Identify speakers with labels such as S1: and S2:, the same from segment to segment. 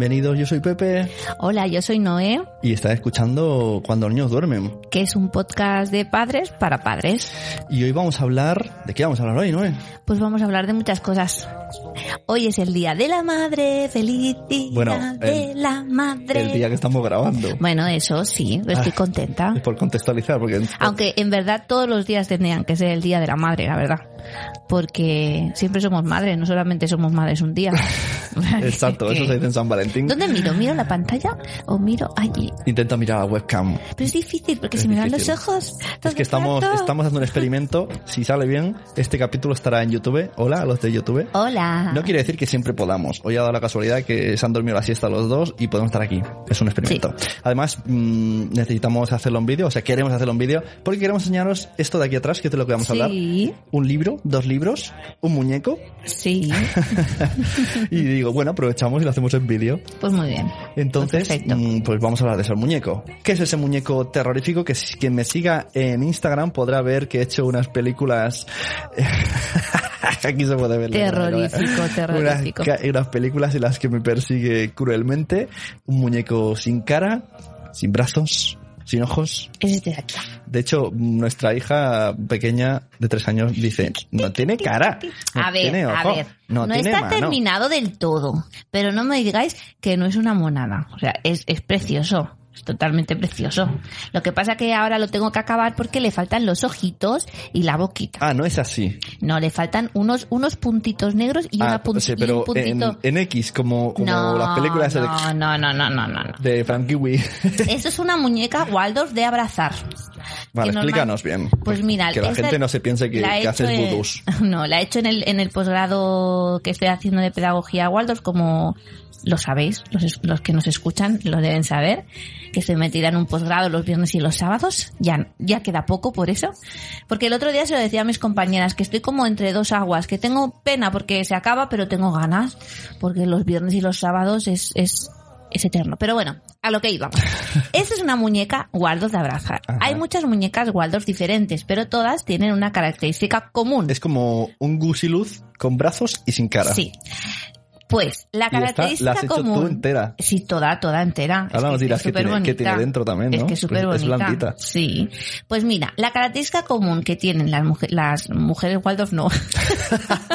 S1: Bienvenidos, yo soy Pepe
S2: Hola, yo soy Noé,
S1: y está escuchando Cuando los niños duermen.
S2: que es un podcast de padres para padres.
S1: Y hoy vamos a hablar... ¿De qué vamos a hablar hoy, Noé?
S2: Pues vamos a hablar de muchas cosas. Hoy es el Día de la Madre, feliz Día
S1: Bueno,
S2: de
S1: el-
S2: la Madre.
S1: El día que estamos grabando.
S2: Bueno, eso sí, estoy
S1: Ah.
S2: contenta.
S1: Es por contextualizar, porque...
S2: Aunque en verdad todos los días tendrían que ser el Día de la Madre, la verdad. Porque siempre somos madres, no solamente somos madres un día.
S1: Exacto, eso se dice en San Valentín.
S2: ¿Dónde miro? ¿Miro la pantalla o miro allí?
S1: Intenta mirar a la webcam.
S2: Pero es difícil porque
S1: Es
S2: si me dan
S1: difícil.
S2: los ojos.
S1: Es que estamos,
S2: rato.
S1: estamos haciendo un experimento. Si sale bien, este capítulo estará en YouTube. Hola a los de YouTube.
S2: Hola.
S1: No quiere decir que siempre podamos. Hoy ha dado la casualidad que se han dormido la siesta los dos y podemos estar aquí. Es un experimento. Además, mm, necesitamos hacerlo en vídeo, o sea, queremos hacerlo en vídeo, porque queremos enseñaros esto de aquí atrás, que es de lo que vamos a hablar.
S2: Sí,
S1: Un libro, dos libros, un muñeco.
S2: sí.
S1: y digo, bueno, aprovechamos y lo hacemos en vídeo.
S2: Pues muy bien.
S1: Entonces,
S2: Pues
S1: mm, pues vamos a hablar de eso, el muñeco. ¿Qué es ese muñeco terrorífico? Que quien me siga en Instagram podrá ver que he hecho unas películas... Aquí se puede ver.
S2: Terrorífico, terrorífico.
S1: Unas, unas películas en las que me persigue cruelmente un muñeco sin cara, sin brazos, sin ojos.
S2: Es este de aquí.
S1: De hecho, nuestra hija pequeña de tres años dice, no tiene cara. no
S2: A ver,
S1: tiene
S2: a ver.
S1: no,
S2: No,
S1: tiene
S2: está
S1: mano".
S2: terminado del todo. Pero no me digáis que no es una monada. O sea, es, es precioso. Es totalmente precioso. Lo que pasa que ahora lo tengo que acabar porque le faltan los ojitos y la boquita.
S1: Ah, no es así.
S2: No, le faltan unos, unos puntitos negros y, una
S1: Ah,
S2: punti-
S1: sí,
S2: y
S1: pero
S2: puntito.
S1: en, en X, como, como
S2: no,
S1: las películas de,
S2: no, no, no, no, no, no, no.
S1: de Frankie Wee.
S2: Eso es una muñeca Waldorf de abrazar.
S1: Vale,
S2: normal-
S1: explícanos bien.
S2: Pues mira,
S1: que la gente no se piense que, que haces
S2: en-
S1: vudús.
S2: No, la he hecho en el, en el posgrado que estoy haciendo de pedagogía Waldorf, como lo sabéis, los, los que nos escuchan lo deben saber, que estoy metida en un posgrado los viernes y los sábados, ya, ya queda poco por eso, porque el otro día se lo decía a mis compañeras, que estoy como entre dos aguas, que tengo pena porque se acaba, pero tengo ganas, porque los viernes y los sábados es, es, es eterno. Pero bueno, a lo que íbamos. Esta es una muñeca Waldorf de abrazar.
S1: Ajá.
S2: Hay muchas muñecas Waldorf diferentes, pero todas tienen una característica común.
S1: Es como un gusiluz con brazos y sin cara.
S2: Sí. Pues la característica
S1: la has hecho
S2: común.
S1: tú entera.
S2: Sí, toda, toda entera. Es
S1: Ahora nos
S2: que
S1: dirás qué tiene- qué tiene dentro también,
S2: Es
S1: ¿no?
S2: que es súper
S1: Pues es
S2: bonita.
S1: blandita.
S2: Sí. Pues mira, la característica común que tienen las, mujeres las mujeres Waldorf, no,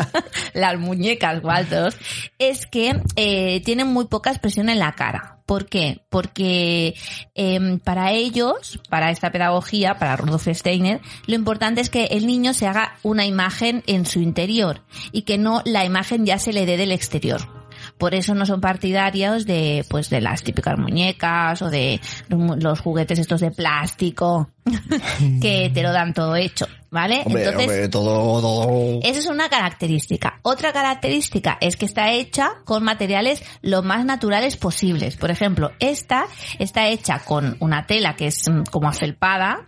S2: las muñecas Waldorf, es que eh, tienen muy poca expresión en la cara. ¿Por qué? Porque em, para ellos, para esta pedagogía, para Rudolf Steiner, lo importante es que el niño se haga una imagen en su interior y que no la imagen ya se le dé del exterior. Por eso no son partidarios de, pues, de las típicas muñecas o de los juguetes estos de plástico que te lo dan todo hecho, ¿vale?
S1: Hombre, hombre, todo, todo.
S2: Esa es una característica. Otra característica es que está hecha con materiales lo más naturales posibles. Por ejemplo, esta está hecha con una tela que es mm, como afelpada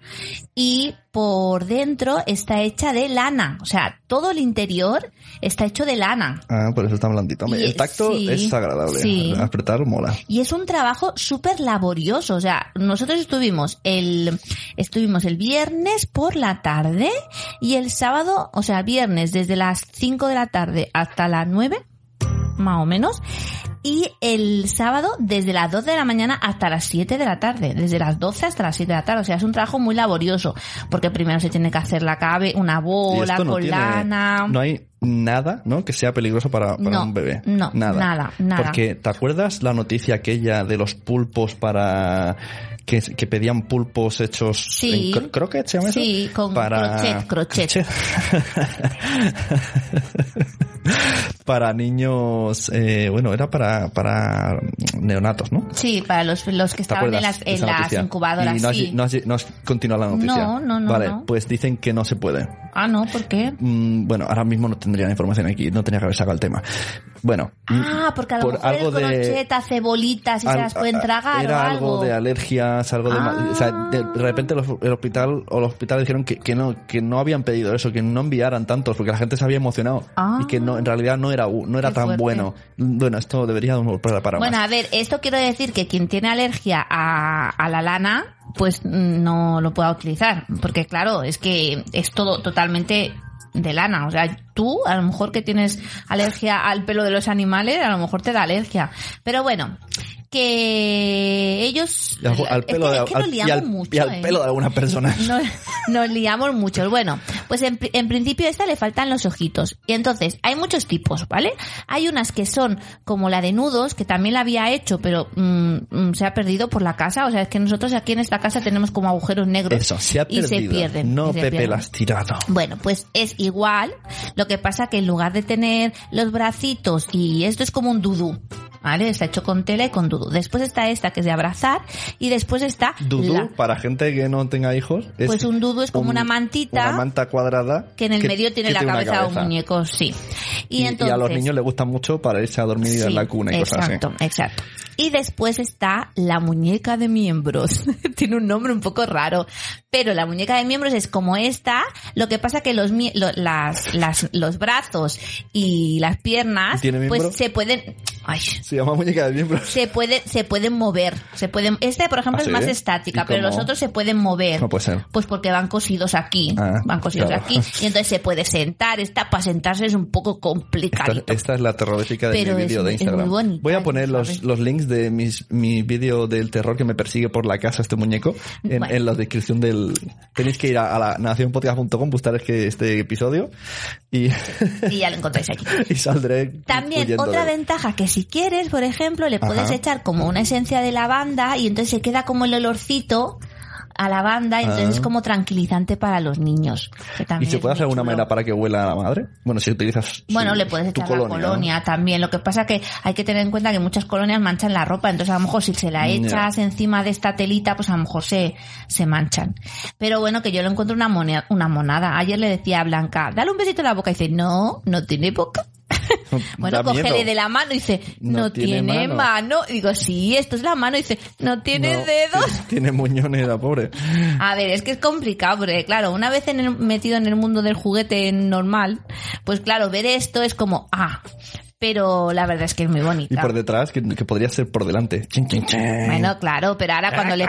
S2: y por dentro está hecha de lana. O sea, todo el interior está hecho de lana.
S1: Ah, por eso está blandito.
S2: Y-
S1: el tacto
S2: sí,
S1: es agradable.
S2: sí.
S1: Apretar mola.
S2: Y es un trabajo súper laborioso. O sea, nosotros estuvimos el, estuvimos el viernes por la tarde y el sábado, o sea, viernes desde las 5 de la tarde hasta las 9, más o menos. Y el sábado desde las 2 de la mañana hasta las 7 de la tarde. Desde las 12 hasta las 7 de la tarde. O sea, es un trabajo muy laborioso. Porque primero se tiene que hacer la cabe, una bola
S1: no
S2: con
S1: tiene,
S2: lana.
S1: no hay nada, ¿no? Que sea peligroso para, para
S2: No,
S1: un bebé.
S2: no,
S1: nada.
S2: nada, nada.
S1: Porque, ¿te acuerdas la noticia aquella de los pulpos para que, que pedían pulpos hechos
S2: Sí.
S1: en cro- croquet, se llama eso?
S2: Sí, con crochet, crochet.
S1: para niños, eh, bueno, era para, para neonatos, ¿no?
S2: Sí, para los, los que
S1: ¿Te
S2: estaban en las,
S1: de
S2: en las incubadoras.
S1: Y no has,
S2: sí.
S1: no has- no has continuado la noticia.
S2: No, no, no,
S1: Vale,
S2: no.
S1: pues dicen que no se puede.
S2: Ah, no, ¿por qué?
S1: Mm, bueno, ahora mismo no tendría la información aquí, no tenía que haber sacado el tema. Bueno,
S2: Ah, porque a lo
S1: por
S2: mejor
S1: algo
S2: el
S1: de-
S2: crochet hace bolitas y se
S1: al-
S2: las pueden tragar
S1: era
S2: o
S1: algo
S2: algo.
S1: de alergias, algo de, ma- o sea,
S2: Ah.
S1: de, de repente el hospital o los hospitales dijeron que, que no que no habían pedido eso, que no enviaran tantos porque la gente se había emocionado
S2: Ah.
S1: y que no en realidad no era no era
S2: Qué
S1: tan
S2: fuerte.
S1: bueno. Bueno, esto debería para, para
S2: Bueno,
S1: más.
S2: a ver, esto quiero decir que quien tiene alergia a, a la lana, pues no lo pueda utilizar. Porque claro, es que es todo totalmente de lana. O sea, tú, a lo mejor que tienes alergia al pelo de los animales, a lo mejor te da alergia. Pero bueno, que ellos...
S1: Y al, al
S2: es
S1: pelo
S2: que-
S1: de,
S2: es que nos
S1: al- y
S2: liamos
S1: al-
S2: mucho,
S1: y al
S2: ¿eh?
S1: pelo de algunas personas.
S2: nos, nos liamos mucho. Bueno, pues en, en principio a esta le faltan los ojitos. Y entonces, hay muchos tipos, ¿vale? Hay unas que son como la de nudos, que también la había hecho, pero mm, mm, se ha perdido por la casa. O sea, es que nosotros aquí en esta casa tenemos como agujeros negros.
S1: Eso, se ha
S2: y
S1: perdido.
S2: se pierden.
S1: No
S2: y se
S1: Pepe
S2: pierden.
S1: las tirado.
S2: Bueno, pues es igual. Lo que pasa que en lugar de tener los bracitos y esto es como un dudú. ¿Vale? Está hecho con tela y con dudú. Después está esta que es de abrazar y después está
S1: Dudú,
S2: la-
S1: para gente que no tenga hijos, es
S2: Pues un dudú es como una mantita
S1: Una manta cuadrada.
S2: que en el medio tiene la cabeza de un muñeco, sí. Y,
S1: Y, y
S2: entonces,
S1: a los niños les gusta mucho para irse a dormir
S2: sí,
S1: en la cuna y cosas así.
S2: exacto, exacto. Y después está la muñeca de miembros. Tiene un nombre un poco raro, pero la muñeca de miembros es como esta. Lo que pasa que los lo- las, las, los brazos y las piernas, pues se pueden, ay,
S1: Se llama muñeca de miembros.
S2: se puede, se pueden mover, se pueden, este por ejemplo
S1: ¿Ah,
S2: es
S1: sí?
S2: más
S1: ¿Y
S2: estática, pero los otros se pueden mover.
S1: No puede ser.
S2: Pues porque van cosidos aquí,
S1: Ah,
S2: van cosidos
S1: claro.
S2: aquí, y entonces se puede sentar, esta para sentarse es un poco
S1: Esta,
S2: complicadito.
S1: esta es la terrorífica de
S2: Pero
S1: mi
S2: es
S1: vídeo de
S2: es
S1: Instagram.
S2: bonita,
S1: Voy a
S2: es
S1: poner los, los links de mis, mi vídeo del terror que me persigue por la casa este muñeco en,
S2: Bueno.
S1: en la descripción del... Tenéis que ir a, a la nacionpodcast.com, buscar este, este episodio y,
S2: Y ya lo encontráis aquí.
S1: y saldré
S2: También otra
S1: de
S2: ventaja que si quieres, por ejemplo, le puedes
S1: Ajá.
S2: echar como una esencia de lavanda y entonces se queda como el olorcito a lavanda y entonces
S1: Ah.
S2: es como tranquilizante para los niños. que
S1: ¿Y se puede hacer alguna manera para que huela a la madre? Bueno, si utilizas su-
S2: Bueno, le puedes echar la colonia
S1: ¿no?
S2: también. Lo que pasa que hay que tener en cuenta que muchas colonias manchan la ropa. Entonces, a lo mejor si se la echas encima de esta telita, pues a lo mejor se, se manchan. Pero bueno, que yo lo encuentro una, moneda, una monada. Ayer le decía a Blanca, dale un besito en la boca. Y dice, no, no tiene boca. Bueno, cógele de la mano y dice, no,
S1: No
S2: tiene,
S1: tiene
S2: mano.
S1: mano.
S2: Y digo, sí, esto es la mano. Y dice, no tiene
S1: No,
S2: dedos.
S1: tiene- Tiene muñones la pobre.
S2: A ver, es que es complicado, porque claro, una vez en el- metido en el mundo del juguete normal, pues claro, ver esto es como, ah, pero la verdad es que es muy
S1: Y
S2: bonita.
S1: por detrás, que, que podría ser por delante. Chin, chin, chin.
S2: Bueno, claro, pero ahora cuando le,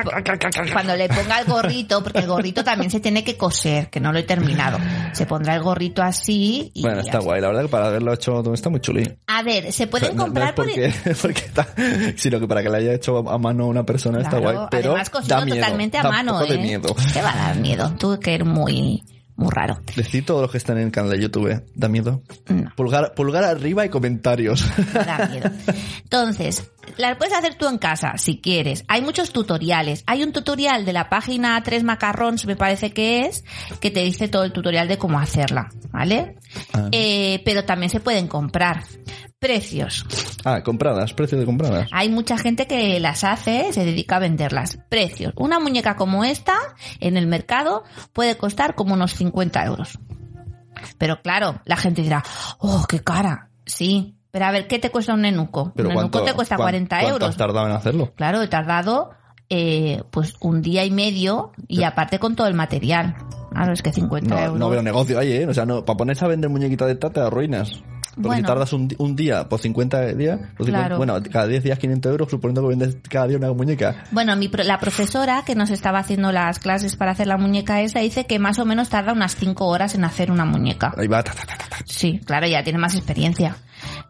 S2: cuando le ponga el gorrito, porque el gorrito también se tiene que coser, que no lo he terminado. Se pondrá el gorrito así y
S1: Bueno, está guay. La verdad que para haberlo hecho está muy chuli.
S2: A ver, se pueden
S1: No- no
S2: comprar
S1: es porque, porque está, sino que para que la haya hecho a mano una persona está
S2: Claro,
S1: guay. Pero
S2: además cosido
S1: da miedo.
S2: totalmente a mano, ¿eh?
S1: de miedo.
S2: Te va a dar miedo. Tú que eres muy, muy raro.
S1: Decir todos los que están en el canal de YouTube, da miedo.
S2: No.
S1: Pulgar, pulgar arriba y comentarios.
S2: Me da miedo. Entonces, la puedes hacer tú en casa, si quieres. Hay muchos tutoriales. Hay un tutorial de la página 3 Macarrons, me parece que es, que te dice todo el tutorial de cómo hacerla, ¿vale?
S1: Ah.
S2: Eh, pero también se pueden comprar. Precios.
S1: ah, compradas, precio de compradas.
S2: Hay mucha gente que las hace, se dedica a venderlas. Precios. Una muñeca como esta, en el mercado, puede costar como unos 50 euros. Pero claro, la gente dirá, oh, qué cara. Sí. Pero a ver, ¿qué te cuesta un nenuco?
S1: Pero
S2: un nenuco
S1: ¿cuánto,
S2: te cuesta
S1: cuán-
S2: 40
S1: ¿Cuánto
S2: euros.
S1: has tardado en hacerlo?
S2: Claro, he tardado eh, pues un día y medio y aparte con todo el material. Claro, es que 50
S1: No,
S2: euros.
S1: no veo negocio ahí, ¿eh? O sea, no, para ponerse a vender muñequitas de esta te arruinas. Porque si tardas un, un día por 50 días, por 50
S2: Claro.
S1: bueno, cada 10 días 500 euros, suponiendo que vendes cada día una muñeca.
S2: Bueno, mi la profesora que nos estaba haciendo las clases para hacer la muñeca esa dice que más o menos tarda unas 5 horas en hacer una muñeca.
S1: Ahí va, ta, ta, ta.
S2: Sí, claro, ya tiene más experiencia.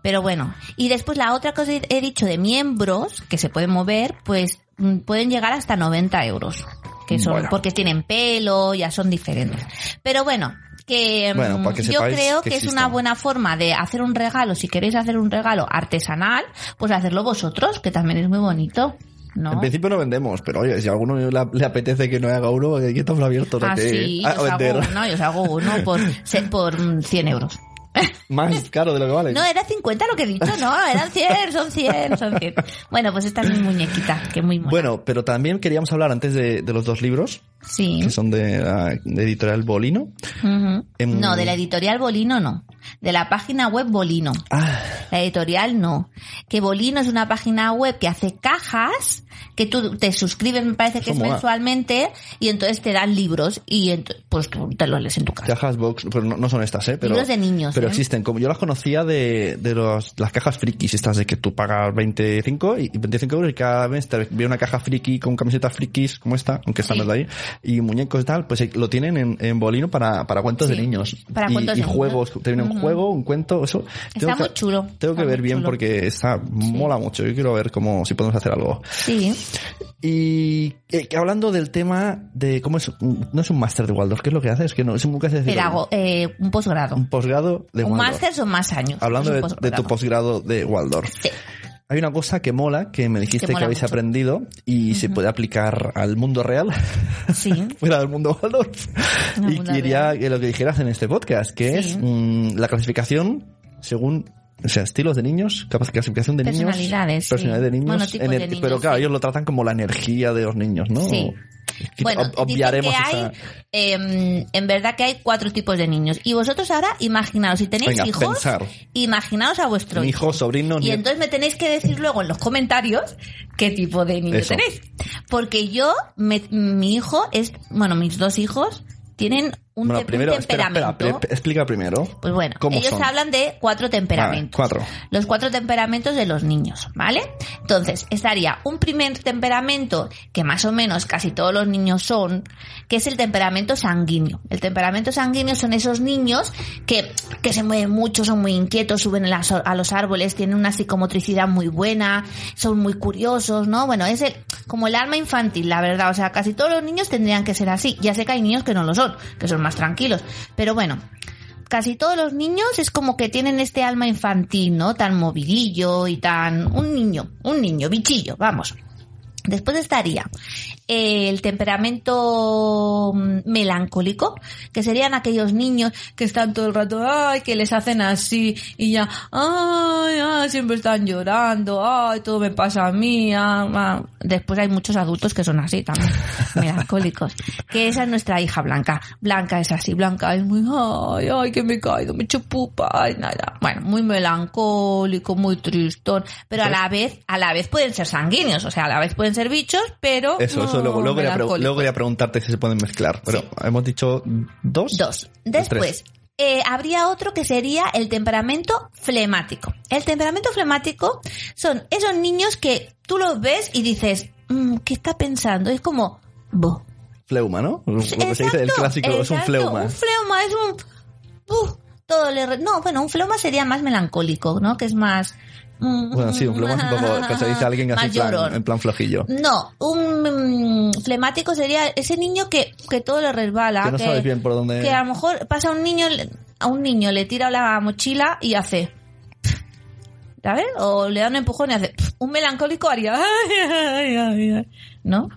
S2: Pero bueno, y después la otra cosa he dicho de miembros que se pueden mover, pues mm, pueden llegar hasta 90 euros. Que son,
S1: Bueno.
S2: porque tienen pelo, ya son diferentes. Pero bueno, que, mm,
S1: Bueno, para que
S2: yo creo
S1: que
S2: que, es una buena forma de hacer un regalo. Si queréis hacer un regalo artesanal, pues hacerlo vosotros, que también es muy bonito. ¿No?
S1: En principio no vendemos, pero oye, si a alguno le, apetece que no haga uno, aquí estamos abiertos a,
S2: Ah,
S1: que-
S2: sí,
S1: a
S2: yo os
S1: vender.
S2: hago uno, yo os hago uno por, por mm, 100 euros.
S1: Más caro de lo que vale.
S2: No, era 50 lo que he dicho, no, eran 100, son 100, son 100. Bueno, pues esta es mi muñequita, que muy mona.
S1: Bueno, pero también queríamos hablar antes de, de los dos libros,
S2: sí.
S1: que son de la de editorial Bolino. Em,
S2: No, de la editorial Bolino no. De la página web Bolino.
S1: Ah,
S2: La editorial no. Que Bolino es una página web que hace cajas, que tú te suscribes, me parece que
S1: Eso
S2: es mensualmente, y entonces te dan libros y pues tú te los lees en tu casa.
S1: cajas box, pero no, no son estas, ¿eh? Pero,
S2: Libros de niños,
S1: Pero
S2: ¿eh?
S1: existen. Como yo las conocía de, de los, las cajas frikis, estas de que tú pagas 25 y 25 euros y cada mes te viene una caja friki con camisetas frikis como esta, aunque esta
S2: Sí.
S1: no es de ahí. Y muñecos y tal, pues eh, lo tienen en, en bolino para, para cuentos
S2: Sí,
S1: de niños.
S2: para
S1: y,
S2: cuentos
S1: y
S2: de
S1: juegos, te viene un juego, un cuento, eso.
S2: Está
S1: que-
S2: muy chulo,
S1: Tengo que ver bien
S2: chulo.
S1: porque está, mola mucho. Yo quiero ver cómo, si podemos hacer algo.
S2: Sí.
S1: Y eh, que hablando del tema de cómo es, no es un máster de Waldorf, ¿qué es lo que hace? Es que no, es un, decirlo.
S2: Pedago, eh, un posgrado.
S1: un posgrado de
S2: Un
S1: Waldorf.
S2: máster son más años.
S1: Hablando de,
S2: un
S1: de tu
S2: posgrado.
S1: posgrado de Waldorf.
S2: Sí.
S1: Hay una cosa que mola, que me dijiste
S2: Que
S1: habéis
S2: mucho.
S1: aprendido y se puede aplicar al mundo real,
S2: Sí.
S1: fuera del mundo Waldorf.
S2: Al
S1: y quería que lo que dijeras en este podcast, que
S2: Sí.
S1: es mm, la clasificación según o sea, estilos de niños, clasificación de niños.
S2: Personalidades, sí.
S1: De niños.
S2: Bueno, tipos
S1: ener-
S2: de niños,
S1: pero claro,
S2: sí.
S1: ellos lo tratan como la energía de los niños, ¿no?
S2: Sí. Bueno,
S1: ob- obviaremos
S2: que hay,
S1: esa...
S2: em, en verdad que hay cuatro tipos de niños. Y vosotros ahora, imaginaos, si tenéis
S1: Venga,
S2: hijos,
S1: pensar.
S2: imaginaos a vuestro
S1: Mi
S2: hijo.
S1: hijo, sobrino,
S2: Y
S1: nieto.
S2: entonces me tenéis que decir luego en los comentarios qué tipo de niño
S1: Eso.
S2: tenéis. Porque yo, me- mi hijo es, bueno, mis dos hijos tienen un,
S1: Bueno,
S2: un
S1: primero, espera,
S2: temperamento.
S1: espera, pre- explica primero.
S2: Pues bueno,
S1: ¿Cómo
S2: ellos
S1: son?
S2: hablan de cuatro temperamentos.
S1: Vale, cuatro.
S2: Los cuatro temperamentos de los niños, ¿vale? Entonces, estaría un primer temperamento, que más o menos casi todos los niños son, que es el temperamento sanguíneo. El temperamento sanguíneo son esos niños que, que se mueven mucho, son muy inquietos, suben a, las- a los árboles, tienen una psicomotricidad muy buena, son muy curiosos, ¿no? Bueno, es el, como el alma infantil, la verdad. O sea, casi todos los niños tendrían que ser así. Ya sé que hay niños que no lo son, que son más tranquilos. Pero bueno, casi todos los niños es como que tienen este alma infantil, ¿no? Tan movidillo y tan... Un niño, un niño, bichillo, vamos. Después estaría el temperamento mm, melancólico, que serían aquellos niños que están todo el rato, ay, que les hacen así y ya, ay, ay, siempre están llorando, ay, todo me pasa a mí. ah, ah". Después hay muchos adultos que son así también, melancólicos. Que esa es nuestra hija Blanca. Blanca es así, Blanca es muy, ay, ay, que me he caído, me he hecho pupa, ay, nada. Bueno, muy melancólico, muy tristón, pero a la vez, a la vez pueden ser sanguíneos, o sea, a la vez pueden ser bichos, pero
S1: Eso, eso, luego, luego, luego quería preguntarte si se pueden mezclar. Pero
S2: Sí.
S1: hemos dicho dos.
S2: Dos. Después, eh, habría otro que sería el temperamento flemático. El temperamento flemático son esos niños que tú los ves y dices, "Mm, ¿qué está pensando? Es como, bo.
S1: Fleuma, ¿no? Lo que se dice el
S2: Exacto,
S1: clásico, es un
S2: exacto,
S1: fleuma.
S2: Un fleuma es un... uh, todo le... re- No, bueno, un fleuma sería más melancólico, ¿no? Que es más... mm,
S1: Bueno, sí, un fleuma es un poco, que se dice alguien así plan, en plan flojillo.
S2: No, un mm, flemático sería ese niño que, que todo le resbala.
S1: Que no sabes bien por dónde-
S2: Que a lo mejor pasa un niño, a un niño le tira la mochila y hace... ¿Sabes? O le da un empujón y hace... Un melancólico haría... ¿No?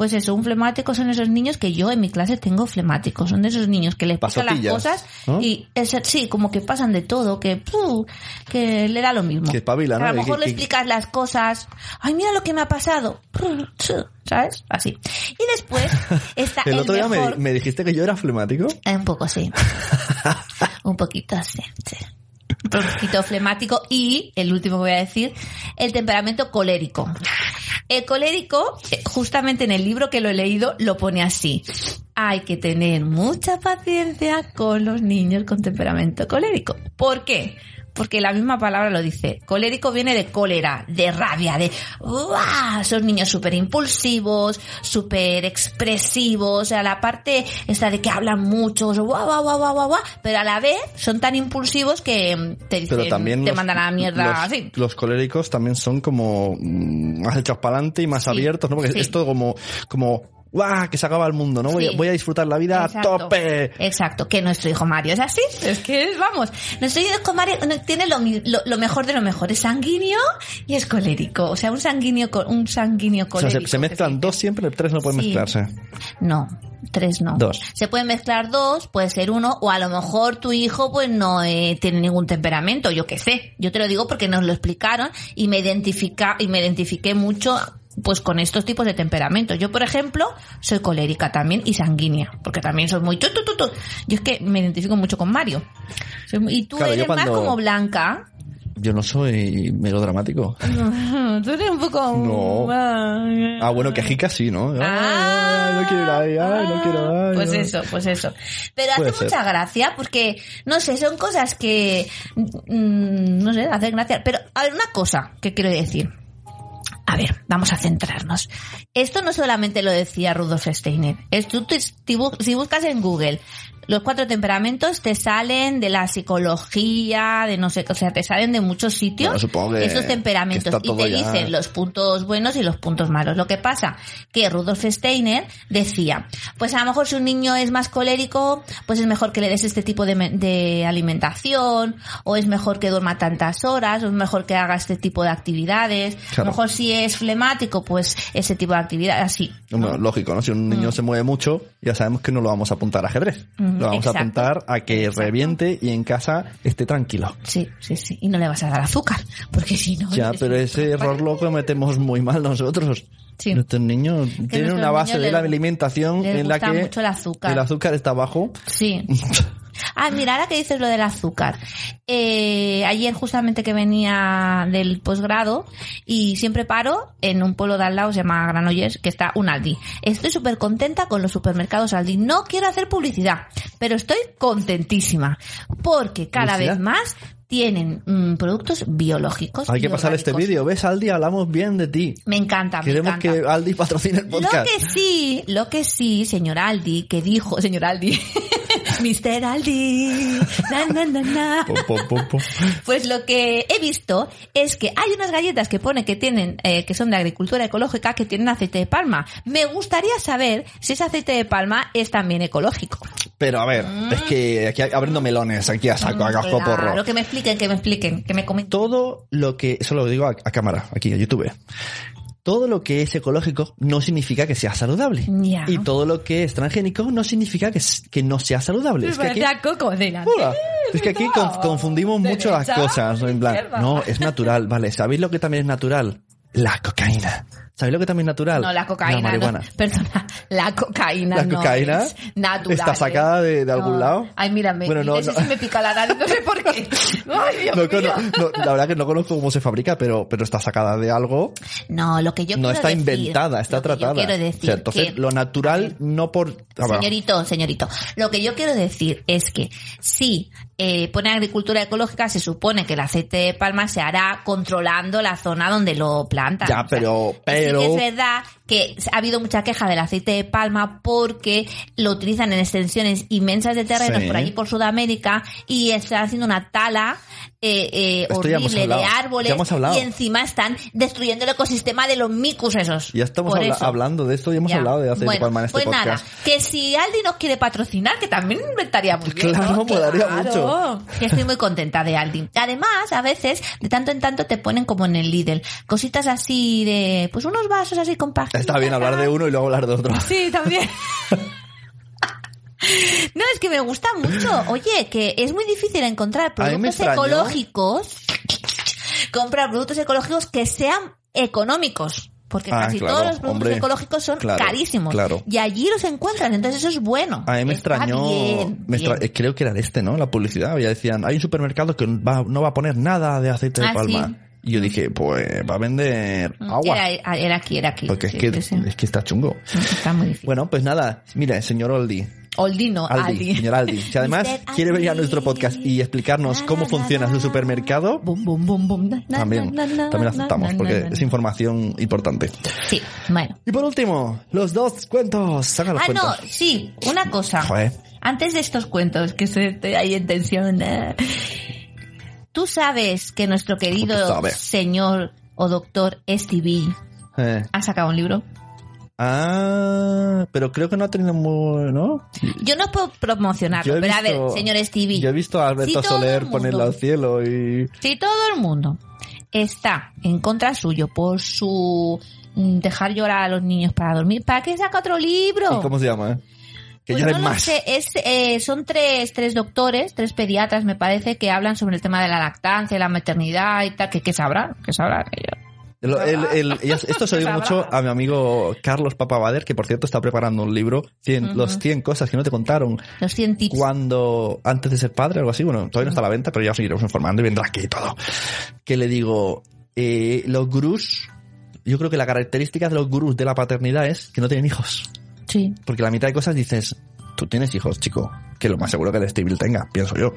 S2: Pues eso, un flemático son esos niños que yo en mi clase tengo flemáticos. Son de esos niños que les pasan las cosas
S1: ¿no?
S2: y es, sí, como que pasan de todo, que, puh, que le da lo mismo.
S1: Que ¿no?
S2: A lo mejor
S1: que-
S2: le
S1: que-
S2: explicas las cosas. Ay, mira lo que me ha pasado. ¿Sabes? Así. Y después está el,
S1: El otro día me, dijiste que yo era flemático.
S2: Eh, Un poco, sí. Un poquito, sí, sí. Un poquito flemático. Y, el último que voy a decir, el temperamento colérico. El colérico, justamente en el libro que lo he leído, lo pone así. Hay que tener mucha paciencia con los niños con temperamento colérico. ¿Por qué? Porque la misma palabra lo dice. Colérico viene de cólera, de rabia, de ¡Uah! Son niños súper impulsivos, súper expresivos, o sea, la parte esta de que hablan mucho, guau, guau, guau, guau, guau, pero a la vez son tan impulsivos que mm, te dicen,
S1: Pero también
S2: te
S1: los,
S2: mandan a la mierda
S1: los,
S2: así.
S1: los coléricos también son como mm, más echados para adelante y más
S2: Sí,
S1: abiertos, ¿no? Porque
S2: sí.
S1: es todo como, como, ¡guau! Que se acaba el mundo, ¿no? Voy, a-
S2: Sí.
S1: voy a disfrutar la vida
S2: Exacto.
S1: a tope.
S2: Exacto, que nuestro hijo Mario es así. Es que, es, vamos, nuestro hijo Mario tiene lo, lo, lo mejor de lo mejor. Es sanguíneo y es colérico. O sea, un sanguíneo, un sanguíneo
S1: O sea,
S2: colérico.
S1: se, se mezclan dos siempre, el tres no pueden
S2: Sí.
S1: mezclarse.
S2: No, tres no.
S1: Dos.
S2: Se pueden mezclar dos, puede ser uno, o a lo mejor tu hijo pues no eh, tiene ningún temperamento, yo qué sé. Yo te lo digo porque nos lo explicaron y me identifica y me identifiqué mucho pues con estos tipos de temperamentos. Yo, por ejemplo, soy colérica también y sanguínea, porque también soy muy tu, tu, tu, tu. Yo es que me identifico mucho con Mario. Muy- y tú
S1: Claro,
S2: eres más como Blanca.
S1: Yo no soy melodramático.
S2: tú eres un poco...
S1: No. Ah, bueno, que Jica sí, ¿no?
S2: Ah,
S1: Ay, no quiero ir ahí, ay, no quiero ay,
S2: Pues
S1: no.
S2: eso, pues eso. Pero hace
S1: ser.
S2: mucha gracia porque, no sé, son cosas que, mm, no sé, hacen gracia. Pero, a ver, una cosa que quiero decir. A ver, vamos a centrarnos. Esto no solamente lo decía Rudolf Steiner. Esto, si buscas en Google los cuatro temperamentos te salen de la psicología, de no sé, o sea, te salen de muchos sitios esos temperamentos y te dicen los puntos buenos y los puntos malos. Lo que pasa que Rudolf Steiner decía, pues a lo mejor si un niño es más colérico, pues es mejor que le des este tipo de, de alimentación, o es mejor que duerma tantas horas, o es mejor que haga este tipo de actividades. A lo mejor si es flemático, pues ese tipo de actividad, así.
S1: lógico, ¿no? Si un niño mm. se mueve mucho, ya sabemos que no lo vamos a apuntar a ajedrez. Mm. Lo vamos a apuntar a que reviente y en casa esté tranquilo.
S2: Sí, sí, sí. Y no le vas a dar azúcar, porque si no...
S1: Ya, pero ese error lo cometemos muy mal nosotros. Sí. Nuestros niños tienen una base de la alimentación en la que
S2: mucho el azúcar.
S1: el azúcar está bajo.
S2: Sí. Ah, mira, ahora que dices lo del azúcar. Eh, ayer justamente que venía del posgrado y siempre paro en un pueblo de al lado, se llama Granollers, que está un Aldi. Estoy súper contenta con los supermercados Aldi. No quiero hacer publicidad, pero estoy contentísima porque cada vez más tienen mm, productos biológicos.
S1: Hay que pasar este vídeo. ¿Ves, Aldi? Hablamos bien de ti.
S2: Me encanta,
S1: Queremos
S2: me encanta.
S1: que Aldi patrocine el podcast.
S2: Lo que sí, lo que sí, señor Aldi, que dijo, señor Aldi, Mr. Aldi, na, na, na, na. Pues lo que he visto es que hay unas galletas que pone que tienen, eh, que son de agricultura ecológica, que tienen aceite de palma. Me gustaría saber si ese aceite de palma es también ecológico.
S1: Pero a ver, es que aquí abriendo melones, aquí a saco, a casco porro.
S2: Lo que me expliquen, que me expliquen, que me comenten.
S1: Todo lo que, eso lo digo a, cámara, aquí a YouTube todo lo que es ecológico no significa que sea saludable. Y todo lo que es transgénico no significa que, que no sea saludable.
S2: Es que aquí,
S1: es que aquí confundimos mucho las cosas. En plan, no, es natural. Vale, ¿sabéis lo que también es natural? La cocaína. ¿Sabéis lo que también es natural?
S2: No, la cocaína. La marihuana. perdona, la cocaíina.
S1: La cocaína
S2: es natural.
S1: ¿Está sacada de, de algún lado?
S2: Ay, mírame. Bueno, no, no. me pica la nariz, no sé por qué. Ay, Dios mío.
S1: la verdad que no conozco cómo se fabrica, pero, pero está sacada de algo.
S2: No, lo que yo
S1: no
S2: quiero
S1: está
S2: decir,
S1: inventada, está tratada.
S2: quiero decir. O sea,
S1: entonces, lo natural no por.
S2: Señorito, señorito. Lo que yo quiero decir es que si eh, pone agricultura ecológica, se supone que el aceite de palma se hará controlando la zona donde lo plantan.
S1: Ya, pero, pero.
S2: Sí que es verdad que ha habido mucha queja del aceite de palma porque lo utilizan en extensiones inmensas de terrenos por allí por Sudamérica y están haciendo una tala eh, eh, horrible de árboles y encima están destruyendo el ecosistema de los micus esos.
S1: Ya estamos hablando de esto y hemos hablado de aceite de palma en este
S2: pues
S1: podcast.
S2: nada, que si Aldi nos quiere patrocinar, que también inventaría muy bien.
S1: Claro,
S2: ¿no?
S1: molaría mucho.
S2: estoy muy contenta de Aldi. Además, a veces, de tanto en tanto te ponen como en el Lidl, cositas así de, pues unos vasos así con
S1: Está bien hablar de uno y luego hablar de otro.
S2: Sí, también. No, es que me gusta mucho. Oye, que es muy difícil encontrar productos ecológicos. Comprar productos ecológicos que sean económicos. Porque ah, casi todos los productos ecológicos son carísimos. Y allí los encuentras, entonces eso es bueno.
S1: A mí me extrañó. Eh, creo que era este, ¿no? La publicidad. Ya decían, hay un supermercado que no va a poner nada de aceite de ah, palma. Y yo dije, pues va a vender mm, agua.
S2: Era, aquí, era aquí.
S1: Porque es, que, es que está chungo.
S2: Está muy difícil.
S1: Bueno, pues nada, mira, señor Oldi.
S2: Oldi no,
S1: Aldi. Señor Aldi. Si además quiere venir a nuestro podcast y explicarnos cómo funciona su supermercado, también, también aceptamos, porque es información importante.
S2: Sí, bueno.
S1: Y por último, los dos cuentos. Saca los
S2: ah,
S1: cuentos.
S2: no, sí, una cosa. Antes de estos cuentos, que estoy ahí en tensión. Eh, Tú sabes que nuestro querido señor o doctor Stevie eh. ha sacado un libro.
S1: Ah, pero creo que no ha tenido muy, ¿no?
S2: Yo no puedo promocionarlo, pero a ver, señor Stevie.
S1: Yo he visto a Alberto Soler ponerlo al cielo y...
S2: Si todo el mundo está en contra suyo por su mm, dejar llorar a los niños para dormir, ¿para qué saca otro libro?
S1: ¿Y cómo se llama? Eh?
S2: Que pues no Sé, es, eh, son tres, tres doctores, tres pediatras, me parece, que hablan sobre el tema de la lactancia, la maternidad y tal, que, que sabrá, que sabrá.
S1: esto se lo mucho a mi amigo Carlos Papabader, que por cierto está preparando un libro, Los 100 cosas que no te contaron.
S2: Los 100 tips.
S1: Cuando, antes de ser padre o algo así, bueno, todavía no está a la venta, pero ya os seguiremos informando y vendrá aquí y todo. Que le digo, eh, los gurús, yo creo que la característica de los gurús de la paternidad es que no tienen hijos.
S2: Sí.
S1: Porque la mitad de cosas dices, tú tienes hijos, chico, que lo más seguro que el Steve tenga, pienso yo.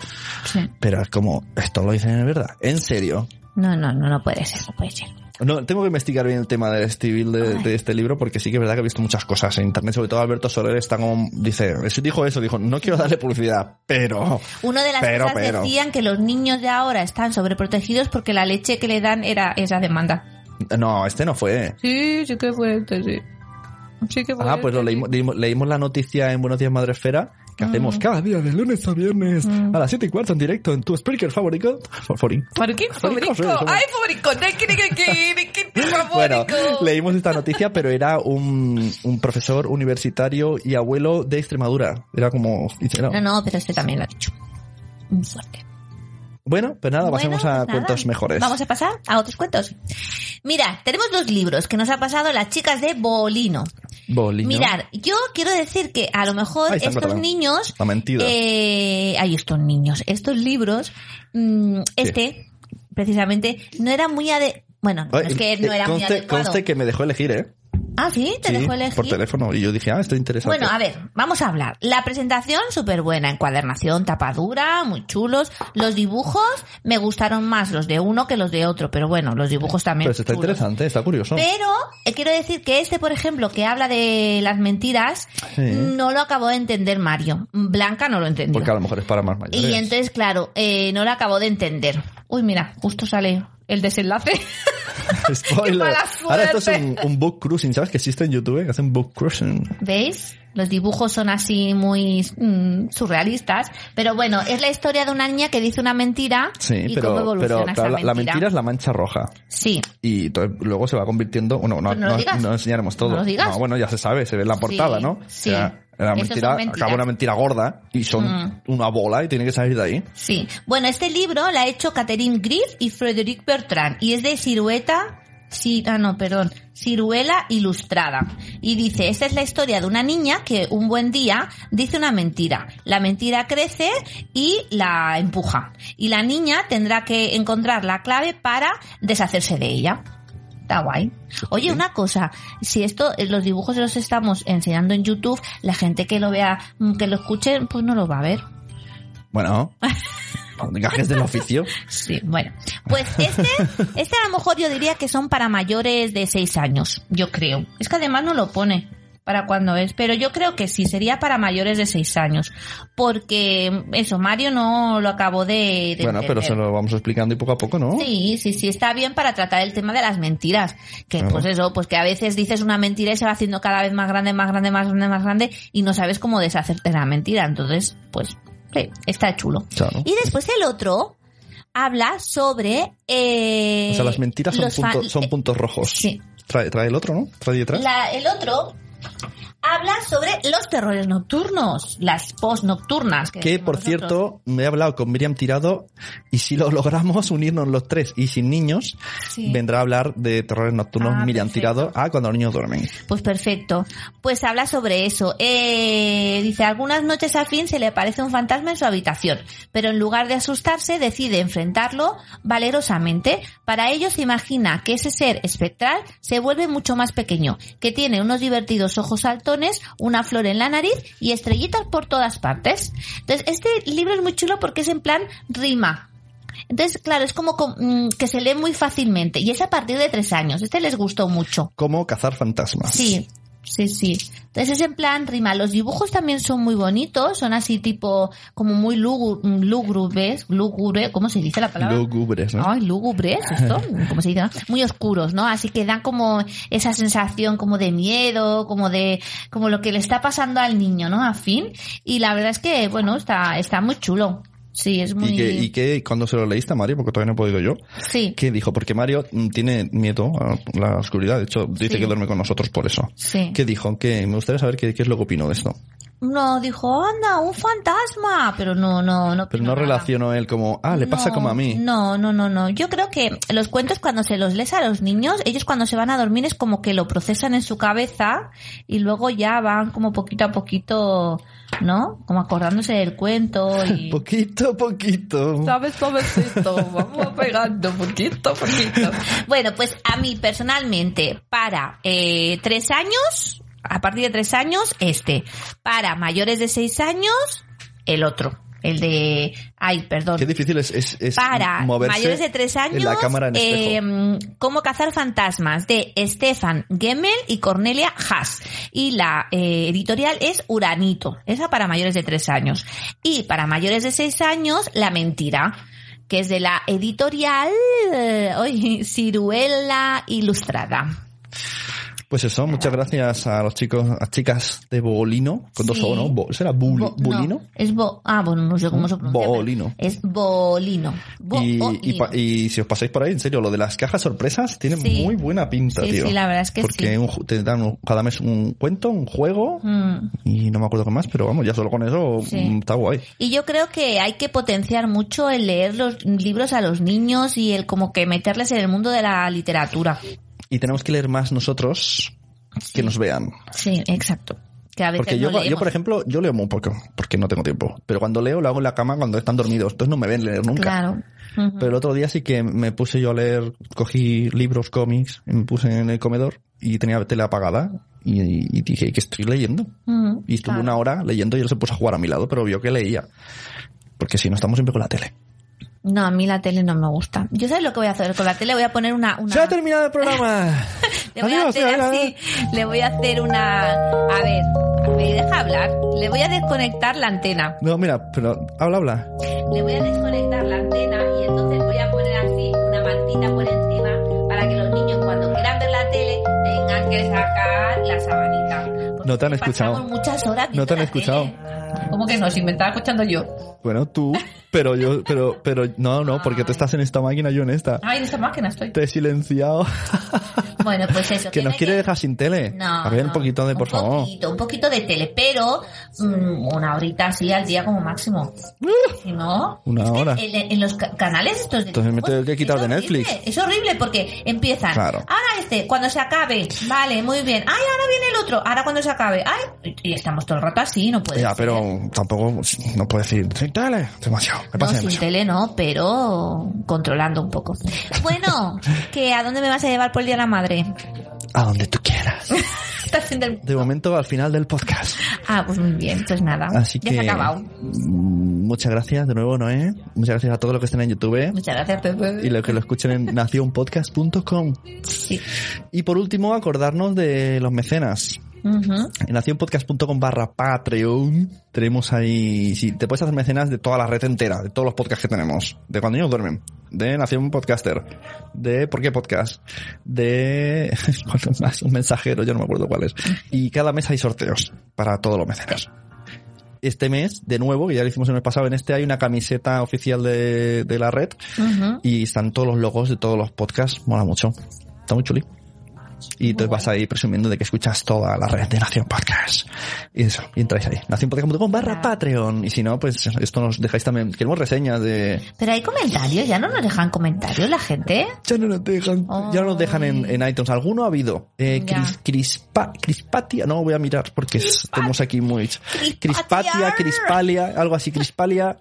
S2: Sí.
S1: Pero es como, esto lo dicen de verdad, en serio.
S2: No, no, no, no puede ser, no puede ser.
S1: No, tengo que investigar bien el tema de Steve de, de, este libro porque sí que es verdad que he visto muchas cosas en internet, sobre todo Alberto Soler está como, dice, dijo eso, dijo, no quiero darle publicidad, pero...
S2: Uno de las
S1: pero,
S2: cosas
S1: pero.
S2: decían que los niños de ahora están sobreprotegidos porque la leche que le dan era esa demanda.
S1: No, este no fue.
S2: Sí, sí que fue este, sí. Sí que
S1: Ah, pues lo leímos, leímos, leímos la noticia en Buenos Días Madresfera que hacemos cada día de lunes a viernes a las 7 y cuarto en directo en tu speaker favorito. Favorito. Somos-
S2: Ay, fabrico. ¿De qué, de qué, de qué, de qué, de
S1: Bueno, leímos esta noticia, pero era un, un profesor universitario y abuelo de Extremadura. Era como... era-
S2: No, no, pero este también lo ha dicho. Muy fuerte.
S1: Bueno, pues nada,
S2: Bueno,
S1: pasemos a
S2: pues nada.
S1: cuentos mejores.
S2: Vamos a pasar a otros cuentos. Mira, tenemos dos libros que nos ha pasado las chicas de Bolino.
S1: Boliño.
S2: Mirar, yo quiero decir que a lo mejor
S1: está,
S2: estos
S1: perdón.
S2: niños...
S1: La mentira.
S2: Eh, hay estos niños, estos libros, mm, este, precisamente, no era muy ade... Bueno, no
S1: Ay,
S2: es que
S1: eh,
S2: no era muy adecuado.
S1: conste que me dejó elegir, ¿eh?
S2: Ah, sí, te
S1: Sí,
S2: dejó elegir.
S1: por teléfono. Y yo dije, ah, esto es interesante.
S2: Bueno, a ver, vamos a hablar. La presentación súper buena, encuadernación, tapadura, muy chulos. Los dibujos me gustaron más los de uno que los de otro, pero bueno, los dibujos también.
S1: Pero está
S2: chulos.
S1: interesante, está curioso.
S2: Pero eh, quiero decir que este, por ejemplo, que habla de las mentiras,
S1: Sí.
S2: no lo acabó de entender Mario. Blanca no lo entendió.
S1: Porque a lo mejor es para más mayores.
S2: Y entonces, claro, eh, no lo acabó de entender. Uy, mira, justo sale el desenlace.
S1: Spoiler.
S2: ¡Qué mala
S1: Ahora esto es un, un book cruising, ¿sabes? Que existe en YouTube, que hacen book cruising.
S2: ¿Veis? Los dibujos son así muy mm, surrealistas. Pero bueno, es la historia de una niña que dice una mentira
S1: Sí,
S2: y
S1: pero,
S2: cómo evoluciona
S1: pero
S2: esa
S1: claro, la, la
S2: mentira.
S1: es la mancha roja.
S2: Sí,
S1: Y entonces luego se va convirtiendo. Bueno, no,
S2: Pues no lo
S1: no-
S2: digas.
S1: no enseñaremos todo.
S2: No lo digas.
S1: bueno, ya se sabe, se ve en la portada,
S2: Sí,
S1: ¿no?
S2: sí. Eso
S1: mentira, acaba una mentira gorda y son
S2: Mm.
S1: una bola y tiene que salir de ahí.
S2: sí. Bueno, este libro la ha hecho Catherine Griff y Frederic Bertrand y es de Cirueta... Sí, ah, no, perdón. Ciruela Ilustrada. Y dice, esta es la historia de una niña que un buen día dice una mentira. La mentira crece y la empuja. Y la niña tendrá que encontrar la clave para deshacerse de ella. Está guay. Oye, una cosa, si esto, eh, los dibujos los estamos enseñando en YouTube, la gente que lo vea, mm, que lo escuche, pues no lo va a ver.
S1: Bueno, gajes del oficio.
S2: Sí, bueno. Pues este, este a lo mejor yo diría que son para mayores de 6 años, yo creo. Es que además no lo pone para cuándo es, pero yo creo que sí, sería para mayores de 6 años. Porque eso, Mario no lo acabó de, de
S1: Bueno, pero se lo vamos explicando y poco a poco, ¿no?
S2: Sí, sí, sí, está bien para tratar el tema de las mentiras. Que
S1: Claro.
S2: pues eso, pues que a veces dices una mentira y se va haciendo cada vez más grande, más grande, más grande, más grande y no sabes cómo deshacerte de la mentira. Entonces, pues, sí, está chulo.
S1: Claro.
S2: Y después el otro habla sobre... Eh,
S1: O sea, las mentiras son, punto- son puntos rojos.
S2: Sí.
S1: Trae, trae el otro, ¿no? Trae detrás.
S2: La- el otro habla sobre los terrores nocturnos, las post nocturnas.
S1: Que, por cierto, me he hablado con Miriam Tirado y si lo logramos unirnos los tres y sin niños,
S2: Sí.
S1: vendrá a hablar de terrores nocturnos
S2: Ah,
S1: Miriam
S2: perfecto.
S1: Tirado a cuando los niños duermen.
S2: Pues perfecto. Pues habla sobre eso. Eh, dice, algunas noches a fin se le aparece un fantasma en su habitación, pero en lugar de asustarse decide enfrentarlo valerosamente. Para ello se imagina que ese ser espectral se vuelve mucho más pequeño, que tiene unos divertidos ojos saltones, una flor en la nariz y estrellitas por todas partes. Entonces, este libro es muy chulo porque es en plan rima. Entonces, claro, es como com- mm, que se lee muy fácilmente y es a partir de tres años. Este les gustó mucho.
S1: Cómo cazar fantasmas.
S2: Sí, sí, sí. Entonces es en plan rima. Los dibujos también son muy bonitos, son así tipo, como muy lúgubres, lúgubre, ¿cómo se dice la palabra?
S1: Lúgubres, ¿no?
S2: Ay, lúgubres, esto, ¿cómo se dice? no? Muy oscuros, ¿no? Así que dan como esa sensación como de miedo, como de, como lo que le está pasando al niño, ¿no? A fin. Y la verdad es que, bueno, está, está muy chulo. Sí, es muy...
S1: ¿Y que, y que cuando se lo leíste a Mario, porque todavía no he podido yo,
S2: Sí,
S1: ¿qué dijo? Porque Mario mm, tiene miedo a la oscuridad, de hecho dice
S2: Sí.
S1: que duerme con nosotros por eso.
S2: sí.
S1: ¿Qué dijo? Que me gustaría saber qué, qué es lo que opinó de esto.
S2: No, dijo, anda, un fantasma. Pero no, no, no.
S1: Pero no
S2: nada.
S1: relacionó él como, ah, le pasa
S2: No,
S1: como a mí.
S2: No, no, no, no. Yo creo que los cuentos cuando se los lees a los niños, ellos cuando se van a dormir es como que lo procesan en su cabeza y luego ya van como poquito a poquito, ¿no? Como acordándose del cuento y...
S1: Poquito a poquito.
S2: ¿Sabes, suavecito? Vamos pegando poquito a poquito. Bueno, pues a mí personalmente, para eh, tres años, a partir de tres años, este. Para mayores de seis años, el otro. el de, ay, perdón.
S1: Qué difícil es, es, es
S2: para
S1: moverse
S2: mayores de tres años,
S1: en la cámara en
S2: eh, Cómo cazar fantasmas, de Stefan Gemmel y Cornelia Haas. Y la eh, editorial es Uranito, esa para mayores de tres años. Y para mayores de seis años, La Mentira, que es de la editorial eh, oye, Ciruela Ilustrada.
S1: Pues eso, muchas gracias a los chicos, a chicas de Bolino, con dos
S2: Sí.
S1: O, ¿no? Bo- ¿Será
S2: Bo- no,
S1: Bolino?
S2: es bo, ah, bueno, no sé cómo se pronuncia.
S1: Bolino.
S2: Es Bolino.
S1: Y,
S2: Bolino.
S1: y, pa- y si os pasáis por ahí, en serio, lo de las cajas sorpresas tiene
S2: Sí.
S1: muy buena pinta,
S2: Sí,
S1: tío.
S2: sí, la verdad es que
S1: Porque
S2: sí.
S1: ju- te dan un- cada mes un cuento, un juego,
S2: Mm.
S1: y no me acuerdo qué más, pero vamos, ya solo con eso mm, está guay.
S2: Y yo creo que hay que potenciar mucho el leer los libros a los niños y el como que meterles en el mundo de la literatura.
S1: Y tenemos que leer más nosotros que nos vean.
S2: Sí, exacto. Que a veces
S1: Porque yo,
S2: no
S1: yo,
S2: leemos.
S1: por ejemplo, yo leo muy poco, porque no tengo tiempo. Pero cuando leo, lo hago en la cama cuando están dormidos. Entonces no me ven leer nunca.
S2: Claro.
S1: Pero el otro día sí que me puse yo a leer, cogí libros, cómics, me puse en el comedor y tenía tele apagada y, y dije, ¿qué estoy leyendo? Y estuve
S2: claro.
S1: una hora leyendo y él se puso a jugar a mi lado, pero vio que leía. Porque si no, estamos siempre con la tele.
S2: No, a mí la tele no me gusta. Yo sabes lo que voy a hacer con la tele, voy a poner una... una...
S1: ¡Se ha terminado el programa!
S2: Le voy a hacer así, le voy a hacer una... A ver, me deja hablar. Le voy a desconectar la antena.
S1: No, mira, pero habla, habla.
S2: Le voy a desconectar la antena y entonces voy a poner así una mantita por encima para que los niños cuando quieran ver la tele tengan que sacar la sabanita. Porque
S1: No te han escuchado.
S2: muchas horas
S1: No te han escuchado.
S2: tele. ¿Cómo que no? Si me estaba escuchando yo.
S1: Bueno, tú, pero yo, pero, pero, no, no, porque tú estás en esta máquina, yo en esta.
S2: Ay, en esta máquina estoy.
S1: Te he silenciado.
S2: Bueno, pues eso.
S1: que
S2: no
S1: nos quiere dejar sin tele.
S2: No,
S1: a ver, un poquito de, por
S2: un
S1: favor.
S2: Poquito, un poquito de tele, pero mm, una horita así al día como máximo. Si no,
S1: Una
S2: es que
S1: hora.
S2: En, en los ca- canales estos de
S1: Entonces me tengo que quitar de
S2: horrible,
S1: Netflix.
S2: Es horrible porque empiezan.
S1: Claro.
S2: Ahora este, cuando se acabe. Vale, muy bien. Ay, ahora viene el otro. Ahora cuando se acabe. Ay, y estamos todo el rato así, no puede
S1: Ya,
S2: ser.
S1: pero tampoco, no puedo decir, sin tele, demasiado, me
S2: No, sin tele no, pero controlando un poco. Bueno, que ¿a dónde me vas a llevar por el Día de la Madre?
S1: A donde tú quieras.
S2: El-
S1: De momento, al final del podcast.
S2: Ah, pues muy bien, pues nada.
S1: Así
S2: ya
S1: que,
S2: se ha acabado.
S1: mm, muchas gracias de nuevo, Noé. Muchas gracias a todos los que estén en YouTube.
S2: Muchas gracias, Pepe.
S1: Y los que lo escuchen en nacionpodcast.com.
S2: Sí.
S1: Y por último, acordarnos de los mecenas. En nacionpodcast.com barra Patreon tenemos ahí, si te puedes hacer mecenas de toda la red entera, de todos los podcasts que tenemos, de cuando ellos duermen, de Nación Podcaster, de ¿Por qué Podcast? De ¿cuál es más? un mensajero, yo no me acuerdo cuál es. Y cada mes hay sorteos para todos los mecenas. Este mes, de nuevo, que ya lo hicimos en el pasado, en este hay una camiseta oficial de, de la red y están todos los logos de todos los podcasts, mola mucho. Está muy chuli. Y entonces vas ahí presumiendo de que escuchas toda la red de Nación Podcast. Y eso, y entráis ahí. Nacionpodcast.com barra Patreon. Y si no, pues esto nos dejáis también. Queremos reseñas de...
S2: Pero hay comentarios, ya no nos dejan comentarios la gente.
S1: Ya no nos dejan, ya no nos dejan en, en iTunes. Alguno ha habido. Eh. Cris- Crispa, Crispatia, no voy a mirar porque estamos aquí muy... Crispatia, Crispalia, algo así, Crispalia.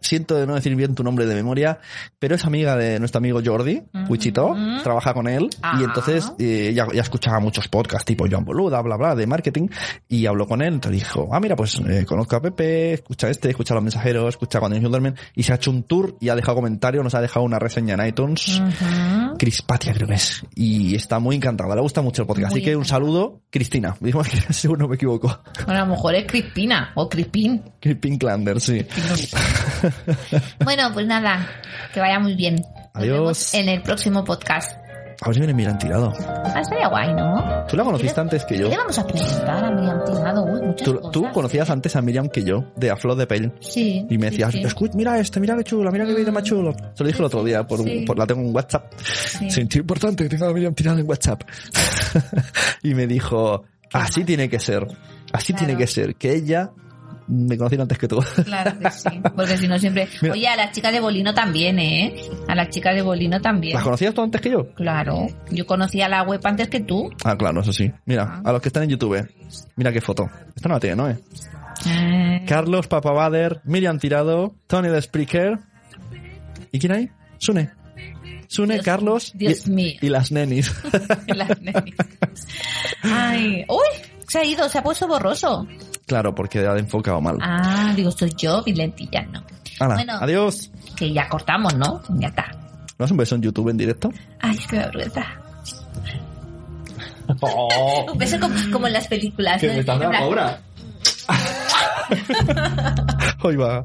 S1: Siento de no decir bien tu nombre de memoria, pero es amiga de nuestro amigo Jordi, Wichito, trabaja con él,
S2: Ah.
S1: y entonces eh, ella ya escuchaba muchos podcasts tipo Joan Boluda, bla, bla, de marketing, y habló con él, entonces dijo, ah, mira, pues eh, conozco a Pepe, escucha este, escucha a los mensajeros, escucha cuando ellos duermen, y se ha hecho un tour y ha dejado comentarios, nos ha dejado una reseña en iTunes,
S2: Ujú.
S1: Crispatia creo que es, y está muy encantada, le gusta mucho el podcast,
S2: Muy
S1: así que un saludo, Cristina, dijimos que seguro no me equivoco,
S2: Bueno, a lo mejor es Crispina o Crispín.
S1: Crispin Klander, sí.
S2: Bueno, pues nada, que vaya muy bien. Nos
S1: Adiós.
S2: vemos en el próximo podcast.
S1: A ver si viene Miran tirado.
S2: Ah, estaría guay, ¿no?
S1: Tú la conociste
S2: ¿Qué
S1: antes que
S2: ¿Qué
S1: yo.
S2: le vamos a presentar a Miriam Tirado? Uy, muchas
S1: Tú,
S2: cosas.
S1: tú conocías antes a Miriam que yo, de A Flor de Pell.
S2: Sí.
S1: Y me decías,
S2: sí.
S1: "Escucha, mira este, mira qué chulo, mira qué vídeo más chulo. Se lo dije el otro día, por,
S2: Sí.
S1: por- la tengo en WhatsApp.
S2: Sí.
S1: Siento importante que tenga a Miriam tirada en WhatsApp. y me dijo, así tiene que ser. Así
S2: Claro.
S1: tiene que ser. Que ella me conociera antes que tú.
S2: Claro que sí, porque si no siempre...
S1: Mira.
S2: Oye, a las chicas de Bolino también, ¿eh? A las chicas de Bolino también.
S1: ¿Las conocías tú antes que yo?
S2: Claro, yo conocía la web antes que tú.
S1: Ah, claro, eso sí. Mira,
S2: Ah.
S1: a los que están en YouTube, mira qué foto. Esta no la tiene, ¿no? Eh?
S2: Eh,
S1: Carlos Papabader, Miriam Tirado, Tony the Spreaker. ¿Y quién hay? Sune. Sune,
S2: Dios-
S1: Carlos
S2: Dios
S1: y,
S2: mío.
S1: y las nenis.
S2: las nenis. Ay, uy, se ha ido, se ha puesto borroso.
S1: Claro, porque ha enfocado mal.
S2: Ah, digo, soy yo y lentillas no.
S1: Hala,
S2: bueno.
S1: adiós.
S2: Que ya cortamos, ¿no? Ya está.
S1: ¿No es un beso en YouTube en directo?
S2: Ay, es que me da vergüenza. Un beso como, como en las películas. ¿no? En plan,
S1: ahora. Hoy va.